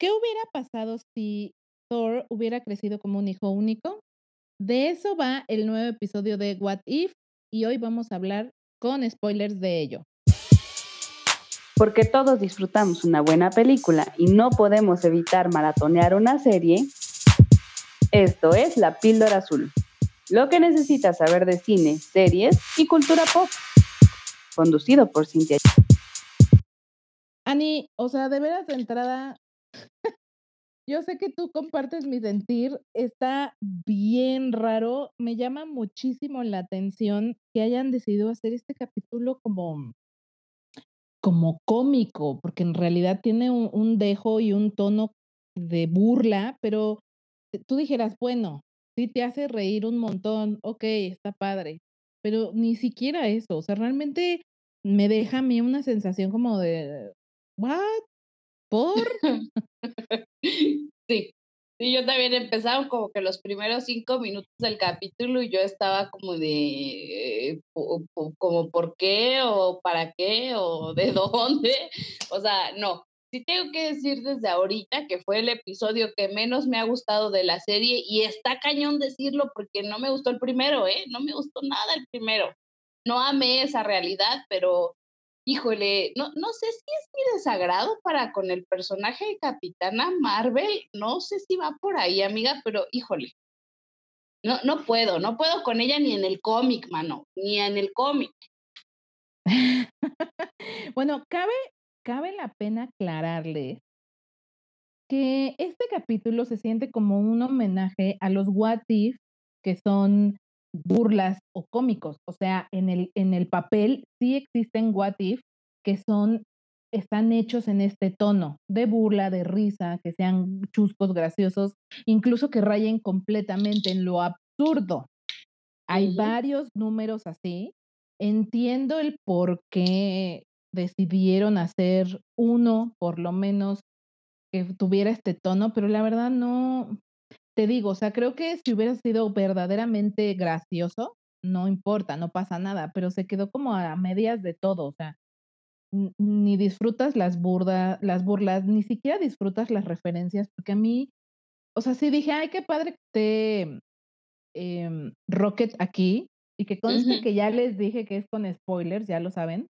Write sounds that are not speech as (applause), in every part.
¿qué hubiera pasado si Thor hubiera crecido como un hijo único? De eso va el nuevo episodio de What If y hoy vamos a hablar con spoilers de ello. Porque todos disfrutamos una buena película y no podemos evitar maratonear una serie, esto es La Píldora Azul. Lo que necesitas saber de cine, series y cultura pop. Conducido por Cintia. Ani, o sea, de veras de entrada, (laughs) yo sé que tú compartes mi sentir, está bien raro, me llama muchísimo la atención que hayan decidido hacer este capítulo como como cómico, porque en realidad tiene un, dejo y un tono de burla, pero tú dijeras, bueno, sí te hace reír un montón, ok, está padre, pero ni siquiera eso, o sea, realmente me deja a mí una sensación como de, ¿what? ¿Por? (laughs) Sí, sí, yo también empezaba como que los primeros cinco minutos del capítulo y yo estaba como de, eh, como por qué o para qué o de (laughs) dónde, o sea, no. Sí tengo que decir desde ahorita que fue el episodio que menos me ha gustado de la serie y está cañón decirlo porque no me gustó el primero, ¿eh? No me gustó nada el primero. No amé esa realidad, pero híjole, no, no sé si es mi desagrado para con el personaje de Capitana Marvel, no sé si va por ahí, amiga, pero híjole, no, no puedo, no puedo con ella ni en el cómic, mano, ni en el cómic. (laughs) bueno, cabe, cabe la pena aclararles que este capítulo se siente como un homenaje a los What If, que son burlas o cómicos. O sea, en el, en el papel sí existen What If que son, están hechos en este tono de burla, de risa, que sean chuscos, graciosos, incluso que rayen completamente en lo absurdo. Hay varios números así. Entiendo el por qué decidieron hacer uno, por lo menos, que tuviera este tono, pero la verdad no, te digo, o sea, creo que si hubiera sido verdaderamente gracioso, no importa, no pasa nada, pero se quedó como a medias de todo, o sea, ni disfrutas las burda, las burlas, ni siquiera disfrutas las referencias, porque a mí, o sea, sí dije, ay, qué padre que esté em, Rocket aquí, y que conste que ya les dije que es con spoilers, ya lo saben.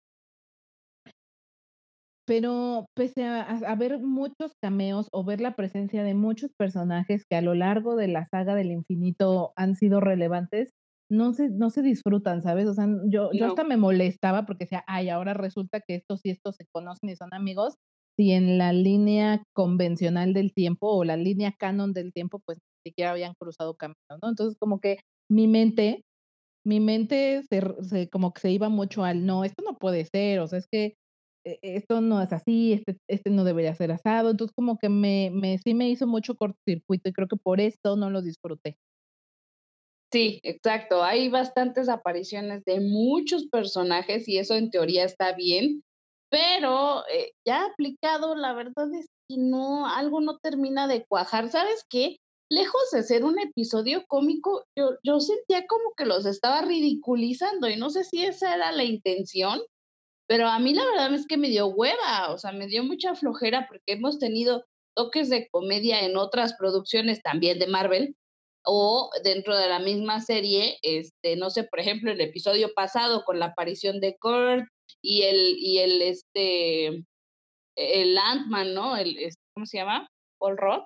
Pero pese a, a- ver muchos cameos o ver la presencia de muchos personajes que a lo largo de la saga del infinito han sido relevantes, no se, no se disfrutan, ¿sabes? O sea, yo, yo hasta No, me molestaba porque decía, ay, ahora resulta que estos y estos se conocen y son amigos, si en la línea convencional del tiempo o la línea canon del tiempo, pues ni siquiera habían cruzado caminos, ¿no? Entonces, como que mi mente, mi mente se, se- como que se iba mucho al, no, esto no puede ser, o sea, es que esto no es así, este, este no debería ser asado. Entonces, como que me, me, sí me hizo mucho cortocircuito y creo que por esto no lo disfruté. sí, exacto, hay bastantes apariciones de muchos personajes y eso en teoría está bien, pero eh, ya aplicado, la verdad es que no, algo no termina de cuajar. ¿Sabes qué? Lejos de ser un episodio cómico, yo, yo sentía como que los estaba ridiculizando y no sé si esa era la intención, pero a mí la verdad es que me dio hueva, o sea, me dio mucha flojera porque hemos tenido toques de comedia en otras producciones también de Marvel o dentro de la misma serie, este, no sé, por ejemplo, el episodio pasado con la aparición de Kurt y el, y el, este, el Ant-Man, ¿no? El, ¿cómo se llama? Paul Rudd.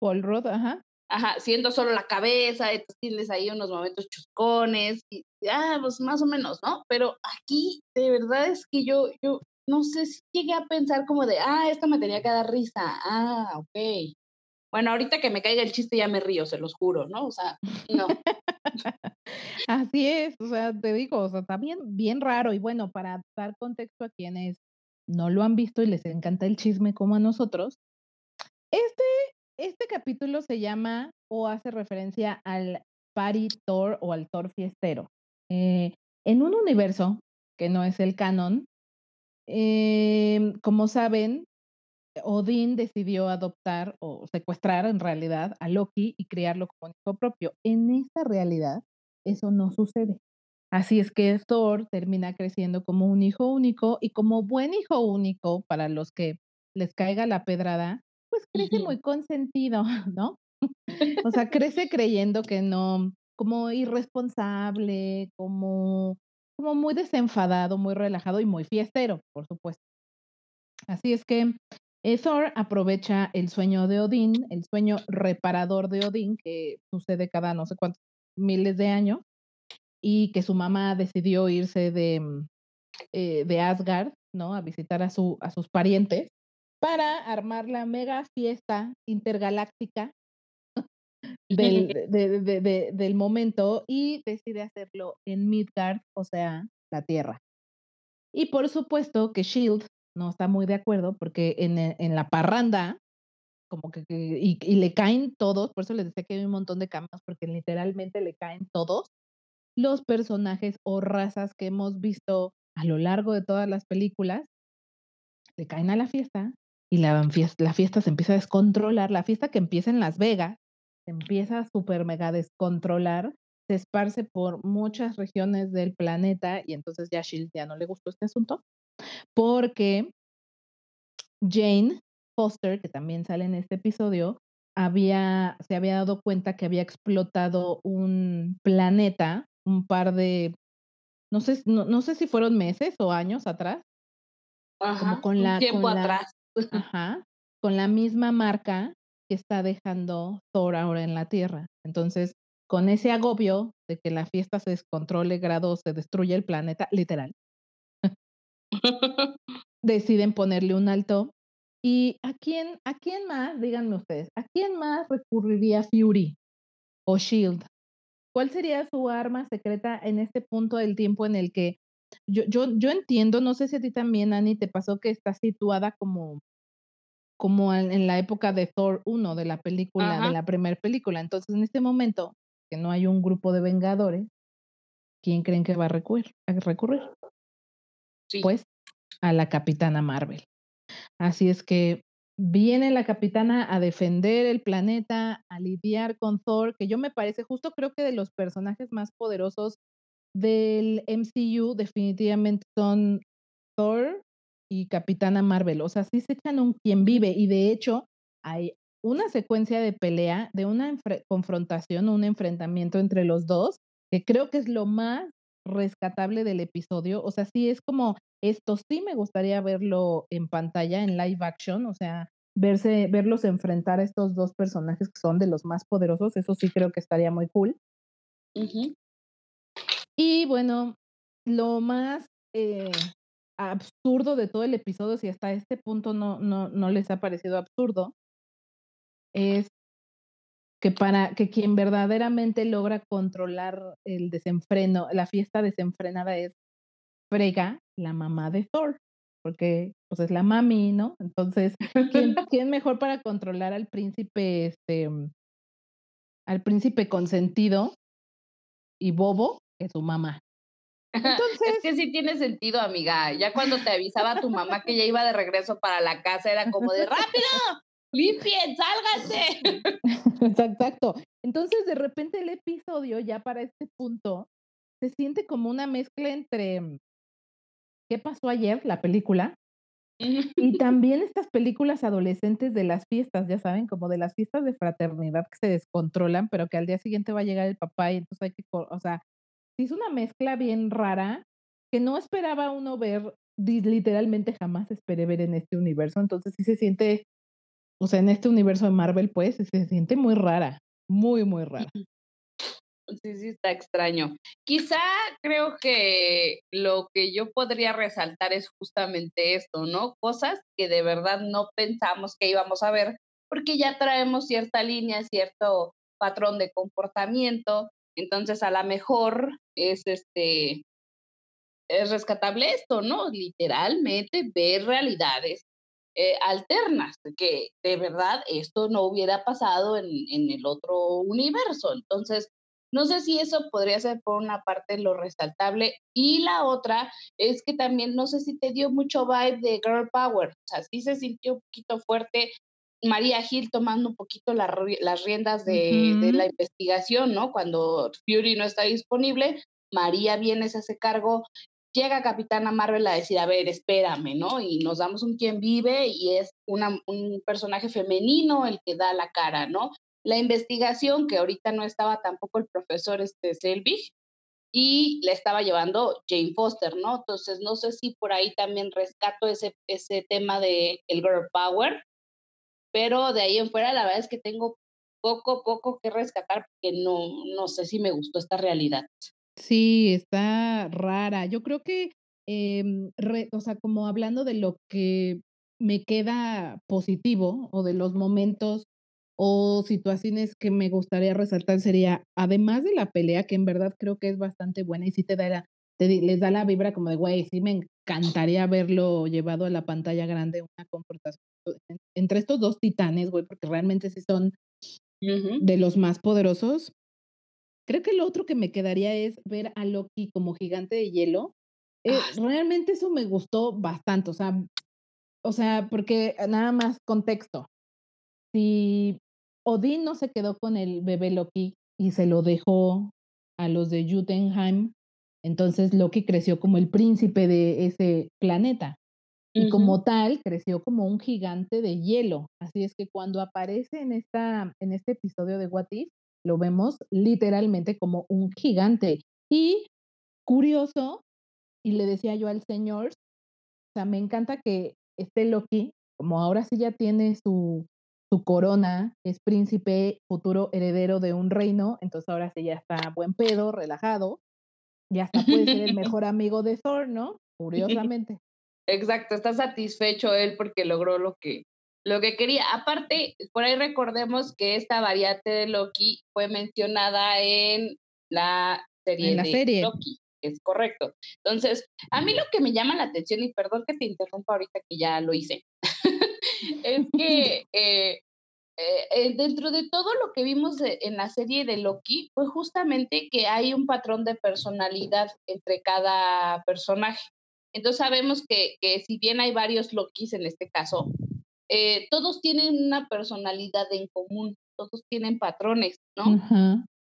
Paul Rudd, ajá. Ajá, siendo solo la cabeza, entonces tienes ahí unos momentos chuscones, y ah, pues más o menos, ¿no? Pero aquí, de verdad es que yo, yo no sé si llegué a pensar como de, ah, esta me tenía que dar risa, ah, ok. Bueno, ahorita que me caiga el chiste ya me río, se los juro, ¿no? O sea, no. (laughs) Así es, o sea, te digo, o sea, está bien, bien raro. Y bueno, para dar contexto a quienes no lo han visto y les encanta el chisme como a nosotros, este, este capítulo se llama o hace referencia al Party Thor o al Thor fiestero. Eh, en un universo que no es el canon, em, como saben, Odín decidió adoptar o secuestrar en realidad a Loki y criarlo como un hijo propio. En esta realidad, eso no sucede. Así es que Thor termina creciendo como un hijo único y como buen hijo único para los que les caiga la pedrada, pues crece muy consentido, (laughs) ¿no? O sea, (laughs) crece creyendo que no, como irresponsable, como como muy desenfadado, muy relajado y muy fiestero, por supuesto. Así es que, eh, Thor aprovecha el sueño de Odín, el sueño reparador de Odín, que sucede cada no sé cuántos miles de años, y que su mamá decidió irse de, mm, eh, de Asgard, ¿no? A visitar a su a sus parientes, para armar la mega fiesta intergaláctica (laughs) del de de de del momento, y decide hacerlo en Midgard, o sea, la Tierra. Y por supuesto que Shield no está muy de acuerdo, porque en e en la parranda, como que y y le caen todos, por eso les decía que hay un montón de cameos, porque literalmente le caen todos los personajes o razas que hemos visto a lo largo de todas las películas. Le caen a la fiesta, y la fies la fiesta se empieza a descontrolar, la fiesta que empieza en Las Vegas, se empieza a super mega descontrolar, se esparce por muchas regiones del planeta, y entonces ya a Shield ya no le gustó este asunto, porque Jane Foster, que también sale en este episodio, había se había dado cuenta que había explotado un planeta, un par de, no sé no no sé si fueron meses o años atrás. Como con la tiempo con la atrás. ajá, con la misma marca que está dejando Thor ahora en la Tierra. Entonces, con ese agobio de que la fiesta se descontrole, grado se destruye el planeta, literal. (laughs) Deciden ponerle un alto. ¿Y a quién a quién más? Díganme ustedes, ¿a quién más recurriría Fury o Shield? ¿Cuál sería su arma secreta en este punto del tiempo en el que yo yo yo entiendo, no sé si a ti también, Anny, te pasó que está situada como como en en la época de Thor 1, de la película de la primer película. Entonces, en este momento, que no hay un grupo de vengadores, ¿quién creen que va a recurrir a recurrir? Sí. Pues, a la Capitana Marvel. Así es que viene la capitana a defender el planeta, a lidiar con Thor, que yo me parece justo creo que de los personajes más poderosos del MCU definitivamente son Thor y Capitana Marvel. O sea, sí se echan un quien vive, y de hecho, hay una secuencia de pelea, de una confrontación, un enfrentamiento entre los 2, que creo que es lo más rescatable del episodio. O sea, sí es como esto sí me gustaría verlo en pantalla, en live action, o sea, verse verlos enfrentar a estos 2 personajes que son de los más poderosos, eso sí creo que estaría muy cool. Y bueno, lo más, eh, absurdo de todo el episodio, si hasta este punto no no no les ha parecido absurdo es que para que quien verdaderamente logra controlar el desenfreno, la fiesta desenfrenada es Frigga, la mamá de Thor, porque, pues, es la mami, ¿no? Entonces, ¿quién (laughs) quién mejor para controlar al príncipe, este al príncipe consentido y bobo que su mamá? (laughs) Es Entonces que sí tiene sentido, amiga. Ya cuando te avisaba tu mamá que ya iba de regreso para la casa, era como de: "¡Rápido! ¡Limpien! ¡Sálganse!". (laughs) Exacto. Entonces, de repente, el episodio, ya para este punto, se siente como una mezcla entre ¿Qué pasó ayer?, la película y (laughs) también estas películas adolescentes de las fiestas, ya saben, como de las fiestas de fraternidad que se descontrolan, pero que al día siguiente va a llegar el papá y entonces hay que o sea, es una mezcla bien rara que no esperaba uno ver, literalmente jamás esperé ver en este universo. Entonces, sí se siente, o sea, en este universo de Marvel, pues, se siente muy rara, muy, muy rara. Sí, sí está extraño. Quizá creo que lo que yo podría resaltar es justamente esto, ¿no? Cosas que de verdad no pensamos que íbamos a ver, porque ya traemos cierta línea, cierto patrón de comportamiento. Entonces, a la mejor es, este es rescatable esto, ¿no? Literalmente ver realidades, eh, alternas, que de verdad esto no hubiera pasado en en el otro universo. Entonces, no sé si eso podría ser por una parte lo resaltable, y la otra es que también no sé si te dio mucho vibe de girl power, o sea, sí se sintió un poquito fuerte Maria Hill tomando un poquito la las riendas de de la investigación, ¿no? Cuando Fury no está disponible, María viene, se hace cargo. llega Capitana Marvel a decir, a ver, espérame, ¿no? Y nos damos un quien vive y es una, un personaje femenino el que da la cara, ¿no? La investigación, que ahorita no estaba tampoco el profesor este Selvig, y le estaba llevando Jane Foster, ¿no? Entonces, no sé si por ahí también rescato ese, ese tema de el girl power, pero de ahí en fuera la verdad es que tengo poco, poco que rescatar porque no, no sé si me gustó esta realidad. Sí, está rara. Yo creo que, em, o sea, como hablando de lo que me queda positivo o de los momentos o situaciones que me gustaría resaltar sería, además de la pelea, que en verdad creo que es bastante buena y sí te da te les da la vibra como de, güey, sí me encantaría verlo llevado a la pantalla grande, una confrontación entre estos dos titanes, güey, porque realmente sí son de los más poderosos. Creo que lo otro que me quedaría es ver a Loki como gigante de hielo. Eh, ah, realmente eso me gustó bastante, o sea, o sea, porque nada más contexto. Si Odín no se quedó con el bebé Loki y se lo dejó a los de Jotunheim, entonces Loki creció como el príncipe de ese planeta. Y como tal, creció como un gigante de hielo. Así es que cuando aparece en, esta, en este episodio de What If, lo vemos literalmente como un gigante. Y curioso, y le decía yo al señor, o sea, me encanta que este Loki, como ahora sí ya tiene su, su corona, es príncipe, futuro heredero de un reino, entonces ahora sí ya está buen pedo, relajado, y hasta puede ser el (laughs) mejor amigo de Thor, ¿no? Curiosamente. Exacto, está satisfecho él porque logró lo que, lo que quería. Aparte, por ahí recordemos que esta variante de Loki fue mencionada en la serie en la de serie. Loki. Es correcto. Entonces, a mí lo que me llama la atención, y perdón que te interrumpa ahorita que ya lo hice, (laughs) es que (laughs) eh, eh, eh, dentro de todo lo que vimos en la serie de Loki, fue justamente que hay un patrón de personalidad entre cada personaje. Entonces sabemos que, que si bien hay varios Lokis en este caso, eh, todos tienen una personalidad en común, todos tienen patrones, ¿no?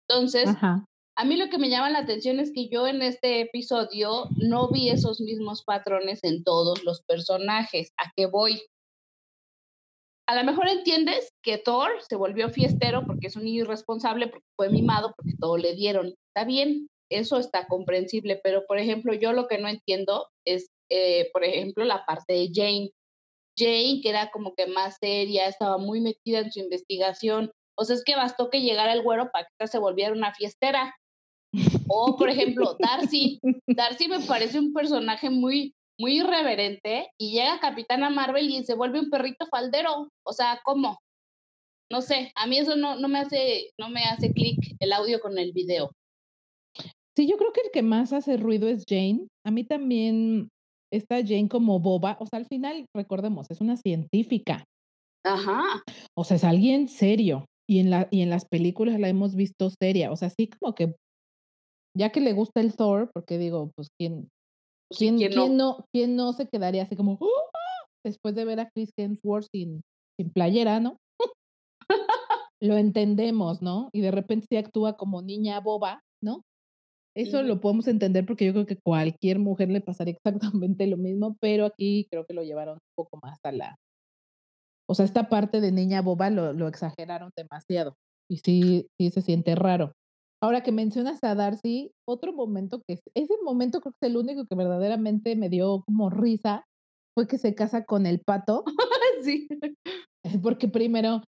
Entonces, a mí lo que me llama la atención es que yo en este episodio no vi esos mismos patrones en todos los personajes. ¿A qué voy? A lo mejor entiendes que Thor se volvió fiestero porque es un niño irresponsable, porque fue mimado, porque todo le dieron. Está bien, eso está comprensible, pero por ejemplo, yo lo que no entiendo es, eh, por ejemplo, la parte de Jane. Jane, que era como que más seria, estaba muy metida en su investigación. O sea, es que bastó que llegara el güero para que se volviera una fiestera. O, por ejemplo, Darcy. Darcy me parece un personaje muy, muy irreverente y llega Capitana Marvel y se vuelve un perrito faldero. O sea, ¿cómo? No sé, a mí eso no, no me hace, no me hace clic el audio con el video. Sí, yo creo que el que más hace ruido es Jane. A mí también está Jane como boba. O sea, al final, recordemos, es una científica. Ajá. O sea, es alguien serio. Y en, la, y en las películas la hemos visto seria. O sea, sí como que, ya que le gusta el Thor, porque digo, pues, ¿quién, pues quién, ¿quién, no? ¿quién no se quedaría así como, ¡Ah!", después de ver a Chris Hemsworth sin, sin playera, ¿no? (laughs) lo entendemos, ¿no? Y de repente sí actúa como niña boba, ¿no? Eso lo podemos entender porque yo creo que cualquier mujer le pasaría (laughs) exactamente lo mismo, pero aquí creo que lo llevaron un poco más a la... O sea, esta parte de niña boba lo, lo exageraron demasiado y sí, sí se siente raro. Ahora que mencionas a Darcy, otro momento que ese momento creo que es el único que verdaderamente me dio como risa fue que se casa con el pato. (laughs) sí. Porque primero,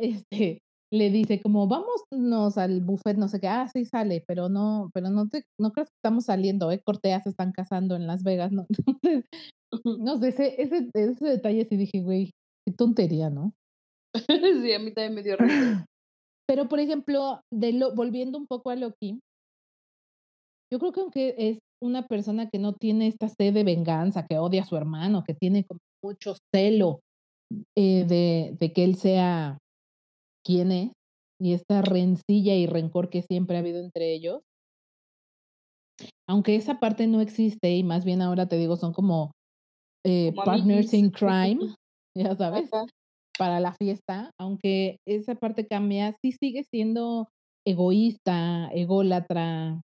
este, le dice como vámonos al buffet, no sé qué, ah, sí sale, pero no, pero no te, no crees que estamos saliendo, eh, Cortea se están casando en Las Vegas, ¿no? (laughs) Entonces, no sé, ese, ese, ese detalle sí dije, güey, qué tontería, ¿no? (laughs) sí, a mí también me dio risa. Pero, por ejemplo, de lo, volviendo un poco a Loki, yo creo que aunque es una persona que no tiene esta sed de venganza, que odia a su hermano, que tiene como mucho celo eh, de, de que él sea quién es y esta rencilla y rencor que siempre ha habido entre ellos. Aunque esa parte no existe y más bien ahora te digo son como, eh, partners in crime, (laughs) (laughs) ya sabes, para la fiesta, aunque esa parte cambia, sí sigue siendo egoísta, ególatra,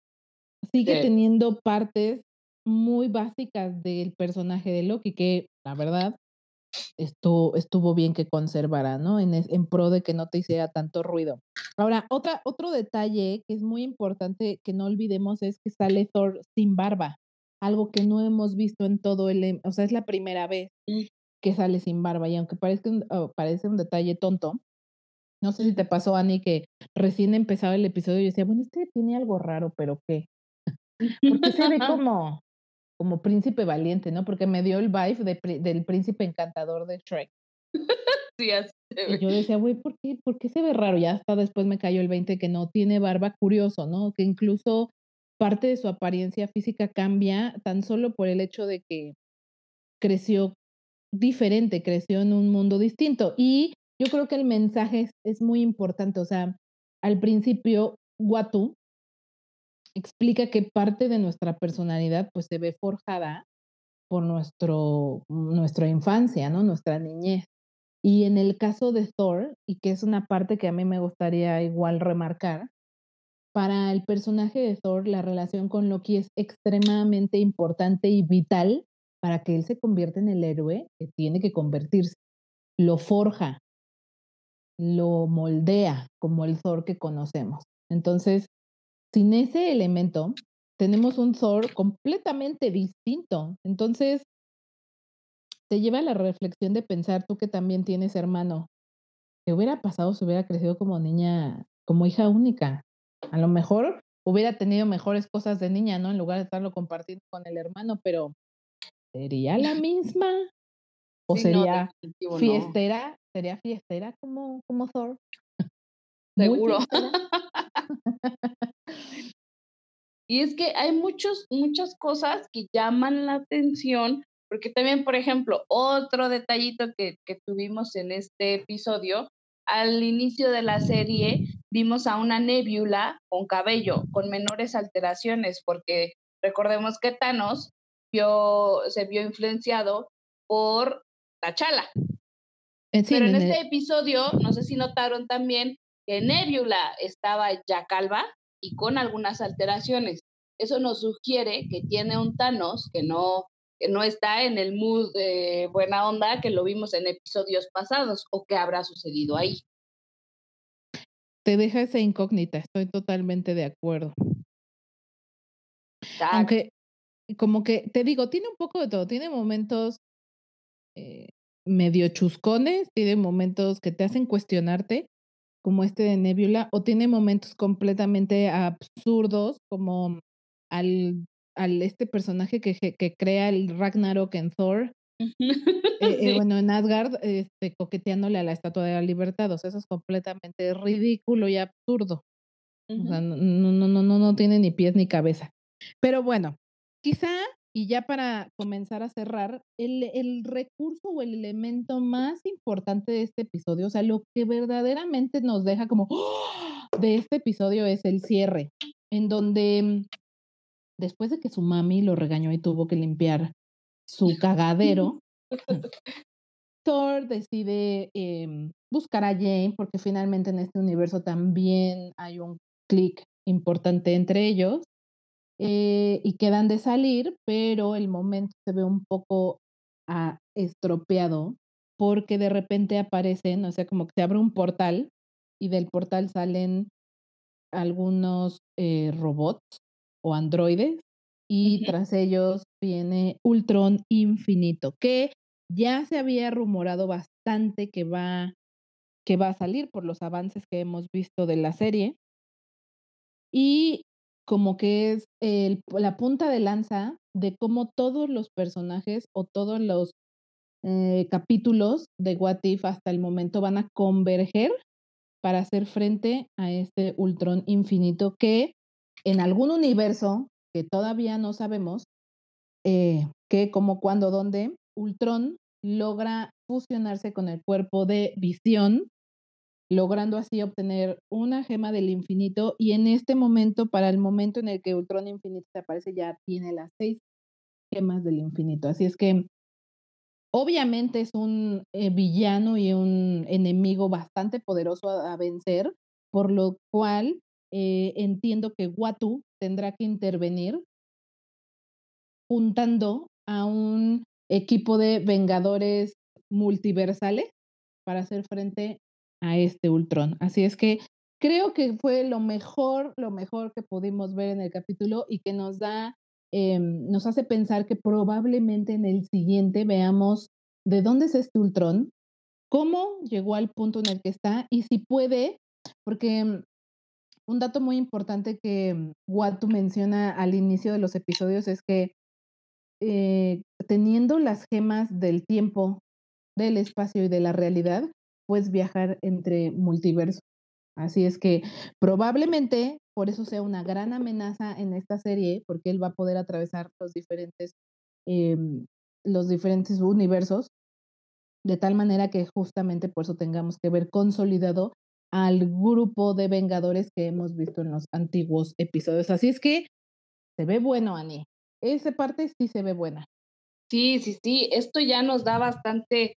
sigue teniendo partes muy básicas del personaje de Loki, que la verdad estuvo estuvo bien que conservara, ¿no? En pro de que no te hiciera tanto ruido. Ahora, otra otro detalle que es muy importante que no olvidemos es que sale Thor sin barba, algo que no hemos visto en todo el em o sea, es la primera vez Mm. que sale sin barba, y aunque parezca un oh, parece un detalle tonto, no sé si te Ujú. pasó, Ani, que recién empezaba el episodio y decía: "Bueno, este tiene algo raro, ¿pero qué?". (laughs) ¿Por qué se ve como como príncipe valiente, no? Porque me dio el vibe de del príncipe encantador de Shrek. (laughs) Sí, así Y yo decía: "Güey, ¿por qué por qué se ve raro?". Ya hasta después me cayó el 20 que no tiene barba, curioso, ¿no? Que incluso parte de su apariencia física cambia tan solo por el hecho de que creció diferente, creció en un mundo distinto. Y yo creo que el mensaje es es muy importante, o sea, al principio, Uatu explica que parte de nuestra personalidad, pues, se ve forjada por nuestro nuestra infancia, ¿no? Nuestra niñez. Y en el caso de Thor, y que es una parte que a mí me gustaría igual remarcar, para el personaje de Thor, la relación con Loki es extremadamente importante y vital para que él se convierta en el héroe que tiene que convertirse. Lo forja lo moldea como el Thor que conocemos. Entonces, sin ese elemento, tenemos un Thor completamente distinto. Entonces te lleva a la reflexión de pensar, tú que también tienes hermano, ¿qué hubiera pasado si hubiera crecido como niña, como hija única? A lo mejor hubiera tenido mejores cosas de niña, ¿no? En lugar de estarlo compartiendo con el hermano, pero ¿sería la misma? ¿O Sí, sería no. fiestera? ¿Sería fiestera como como Thor? ¿Muy Seguro. (laughs) Y es que hay muchos muchas cosas que llaman la atención, porque también, por ejemplo, otro detallito que que tuvimos en este episodio, al inicio de la serie vimos a una Nebula con cabello, con menores alteraciones, porque recordemos que Thanos vio se vio influenciado por T'Challa. Eh, sí, Pero en este episodio, no sé si notaron también que Nebula estaba ya calva y con algunas alteraciones. Eso nos sugiere que tiene un Thanos que no que no está en el mood de buena onda que lo vimos en episodios pasados, ¿o qué habrá sucedido ahí? Te deja esa incógnita, estoy totalmente de acuerdo. Exacto. Aunque, como que, te digo, tiene un poco de todo, tiene momentos eh, medio chuscones, tiene momentos que te hacen cuestionarte, como este de Nebula, o tiene momentos completamente absurdos, como al al este personaje que que crea el Ragnarok en Thor. (laughs) Eh eh, bueno, en Asgard, este, coqueteándole a la Estatua de la Libertad, o sea, eso es completamente ridículo y absurdo. O sea, Ujú. no no no no no no tiene ni pies ni cabeza. Pero bueno, quizá, y ya para comenzar a cerrar, el el recurso o el elemento más importante de este episodio, o sea, lo que verdaderamente nos deja como de este episodio es el cierre, en donde después de que su mami lo regañó y tuvo que limpiar su cagadero (laughs) Thor decide, em, buscar a Jane, porque finalmente en este universo también hay un clic importante entre ellos, eh, y quedan de salir, pero el momento se ve un poco, ah, estropeado, porque de repente aparecen, o sea, como que se abre un portal, y del portal salen algunos, eh, robots o androides, y tras ellos viene Ultron Infinito, que ya se había rumorado bastante que va que va a salir por los avances que hemos visto de la serie. Y como que es la punta de lanza de cómo todos los personajes o todos los, eh, capítulos de What If hasta el momento van a converger para hacer frente a este Ultron Infinito que en algún universo que todavía no sabemos, eh, qué, cómo, cuándo, dónde, Ultron logra fusionarse con el cuerpo de Visión, logrando así obtener una gema del infinito, y en este momento, para el momento en el que Ultron Infinito se aparece, ya tiene las 6 gemas del infinito. Así es que obviamente es un, eh, villano y un enemigo bastante poderoso a vencer, por lo cual, eh, entiendo que Uatu tendrá que intervenir juntando a un equipo de Vengadores multiversales para hacer frente a este Ultron. Así es que creo que fue lo mejor, lo mejor que pudimos ver en el capítulo y que nos da, em, nos hace pensar que probablemente en el siguiente veamos de dónde es este Ultron, cómo llegó al punto en el que está y si puede, porque mm, un dato muy importante que mm, Watu menciona al inicio de los episodios es que eh, teniendo las gemas del tiempo, del espacio y de la realidad, puedes viajar entre multiversos. Así es que probablemente por eso sea una gran amenaza en esta serie, porque él va a poder atravesar los diferentes, em, los diferentes universos, de tal manera que justamente por eso tengamos que ver consolidado al grupo de Vengadores que hemos visto en los antiguos episodios. Así es que se ve bueno, Ani. Esa parte sí se ve buena. Sí, sí, sí. Esto ya nos da bastante,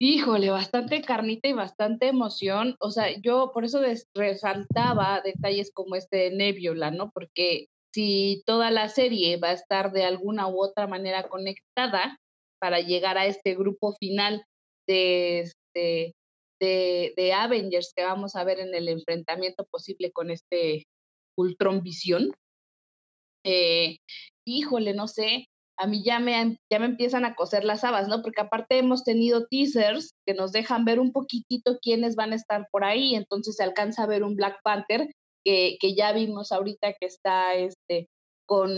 híjole, bastante carnita y bastante emoción. O sea, yo por eso resaltaba detalles como este de Nebula, ¿no? Porque si toda la serie va a estar de alguna u otra manera conectada para llegar a este grupo final de, este, de, Avengers que vamos a ver en el enfrentamiento posible con este Ultron Visión. Eh, híjole, no sé, a mí ya me, ya me empiezan a coser las habas, ¿no? Porque aparte hemos tenido teasers que nos dejan ver un poquitito quiénes van a estar por ahí, entonces se alcanza a ver un Black Panther que, que ya vimos ahorita que está este con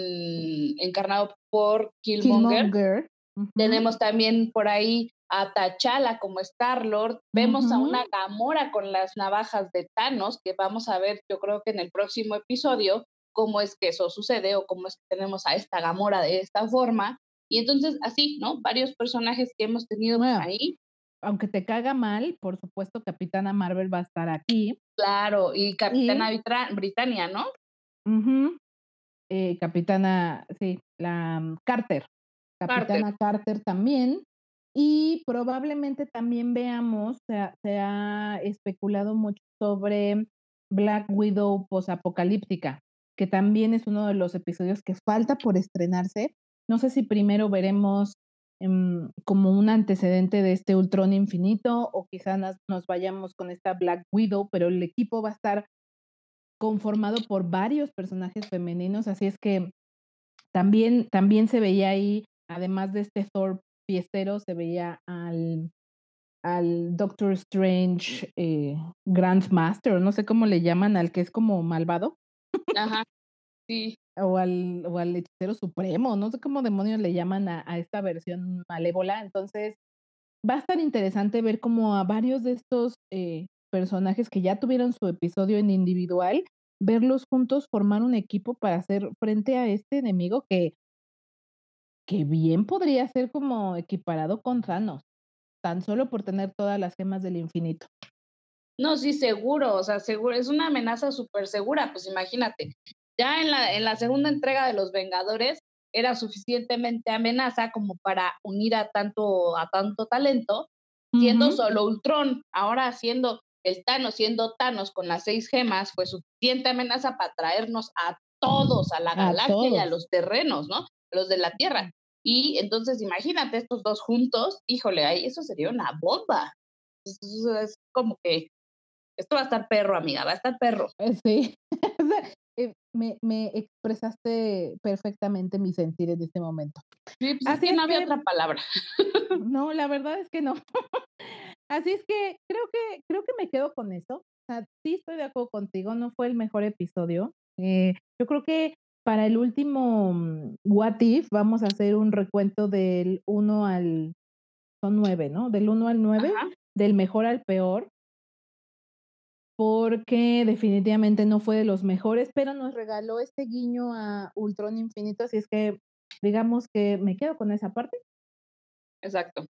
encarnado por Killmonger. Tenemos también por ahí a T'Challa como Star-Lord, vemos a una Gamora con las navajas de Thanos, que vamos a ver yo creo que en el próximo episodio cómo es que eso sucede o cómo es que tenemos a esta Gamora de esta forma. Y entonces así, ¿no? Varios personajes que hemos tenido ahí. Aunque te caga mal, por supuesto, Capitana Marvel va a estar aquí. Claro, y Capitana Britannia, ¿no? Eh, Capitana, sí, la mm, Carter. Capitana Carter también. Y probablemente también veamos, se ha, especulado mucho sobre Black Widow posapocalíptica, que también es uno de los episodios que falta por estrenarse. No sé si primero veremos em, como un antecedente de este Ultron infinito o quizás nos, vayamos con esta Black Widow, pero el equipo va a estar conformado por varios personajes femeninos, así es que también, también se veía ahí, además de este Thor fiestero se veía al, al Doctor Strange eh, Grandmaster, no sé cómo le llaman, al que es como malvado. Ajá, sí. O al, o al hechicero supremo, no sé cómo demonios le llaman a, a esta versión malévola. Entonces, va a estar interesante ver cómo a varios de estos eh, personajes que ya tuvieron su episodio en individual, verlos juntos formar un equipo para hacer frente a este enemigo que que bien podría ser como equiparado con Thanos, tan solo por tener todas las gemas del infinito. No, sí, seguro, o sea, seguro, es una amenaza súper segura, pues imagínate, ya en la, en la segunda entrega de los Vengadores era suficientemente amenaza como para unir a tanto, a tanto talento, siendo solo Ultron, ahora siendo el Thanos, siendo Thanos con las seis gemas, fue suficiente amenaza para traernos a todos, a la galaxia y a los terrenos, ¿no? Los de la Tierra. Y entonces imagínate estos dos juntos, híjole, ahí eso sería una bomba. Es, como que esto va a estar perro, amiga, va a estar perro. Eh, sí, (laughs) eh, me, me, expresaste perfectamente mi sentir en este momento. Sí, pues Así es que no había otra palabra. (laughs) No, la verdad es que no. (laughs) Así es que creo que creo que me quedo con eso. O sea, sí estoy de acuerdo contigo, no fue el mejor episodio. Eh, yo creo que para el último mm, What If vamos a hacer un recuento del 1 al, son 9, ¿no? Del 1 al 9, del mejor al peor, porque definitivamente no fue de los mejores, pero nos regaló este guiño a Ultron Infinito, así es que digamos que me quedo con esa parte. Exacto.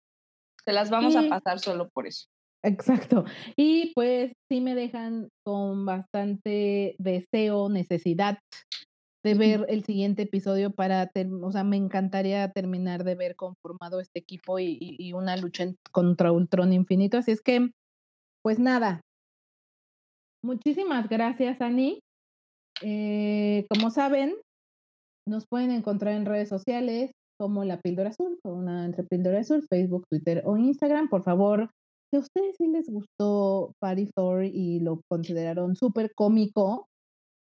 Se las vamos a pasar solo por eso. Exacto. Y pues sí me dejan con bastante deseo, necesidad de ver el siguiente episodio para, o sea, me encantaría terminar de ver conformado este equipo y, una lucha contra Ultron Infinito. Así es que, pues nada. Muchísimas gracias, Ani. Eh, como saben, nos pueden encontrar en redes sociales como La Píldora Azul, con una entre Píldora Azul, Facebook, Twitter o Instagram. Por favor, si a ustedes sí les gustó Party Thor y lo consideraron súper cómico,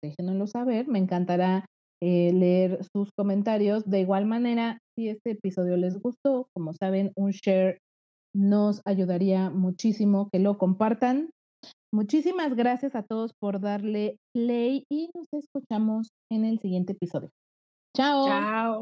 déjenoslo saber. Me encantará eh, leer sus comentarios. De igual manera, si este episodio les gustó, como saben, un share nos ayudaría muchísimo que lo compartan. Muchísimas gracias a todos por darle play y nos escuchamos en el siguiente episodio. Chao. Chao.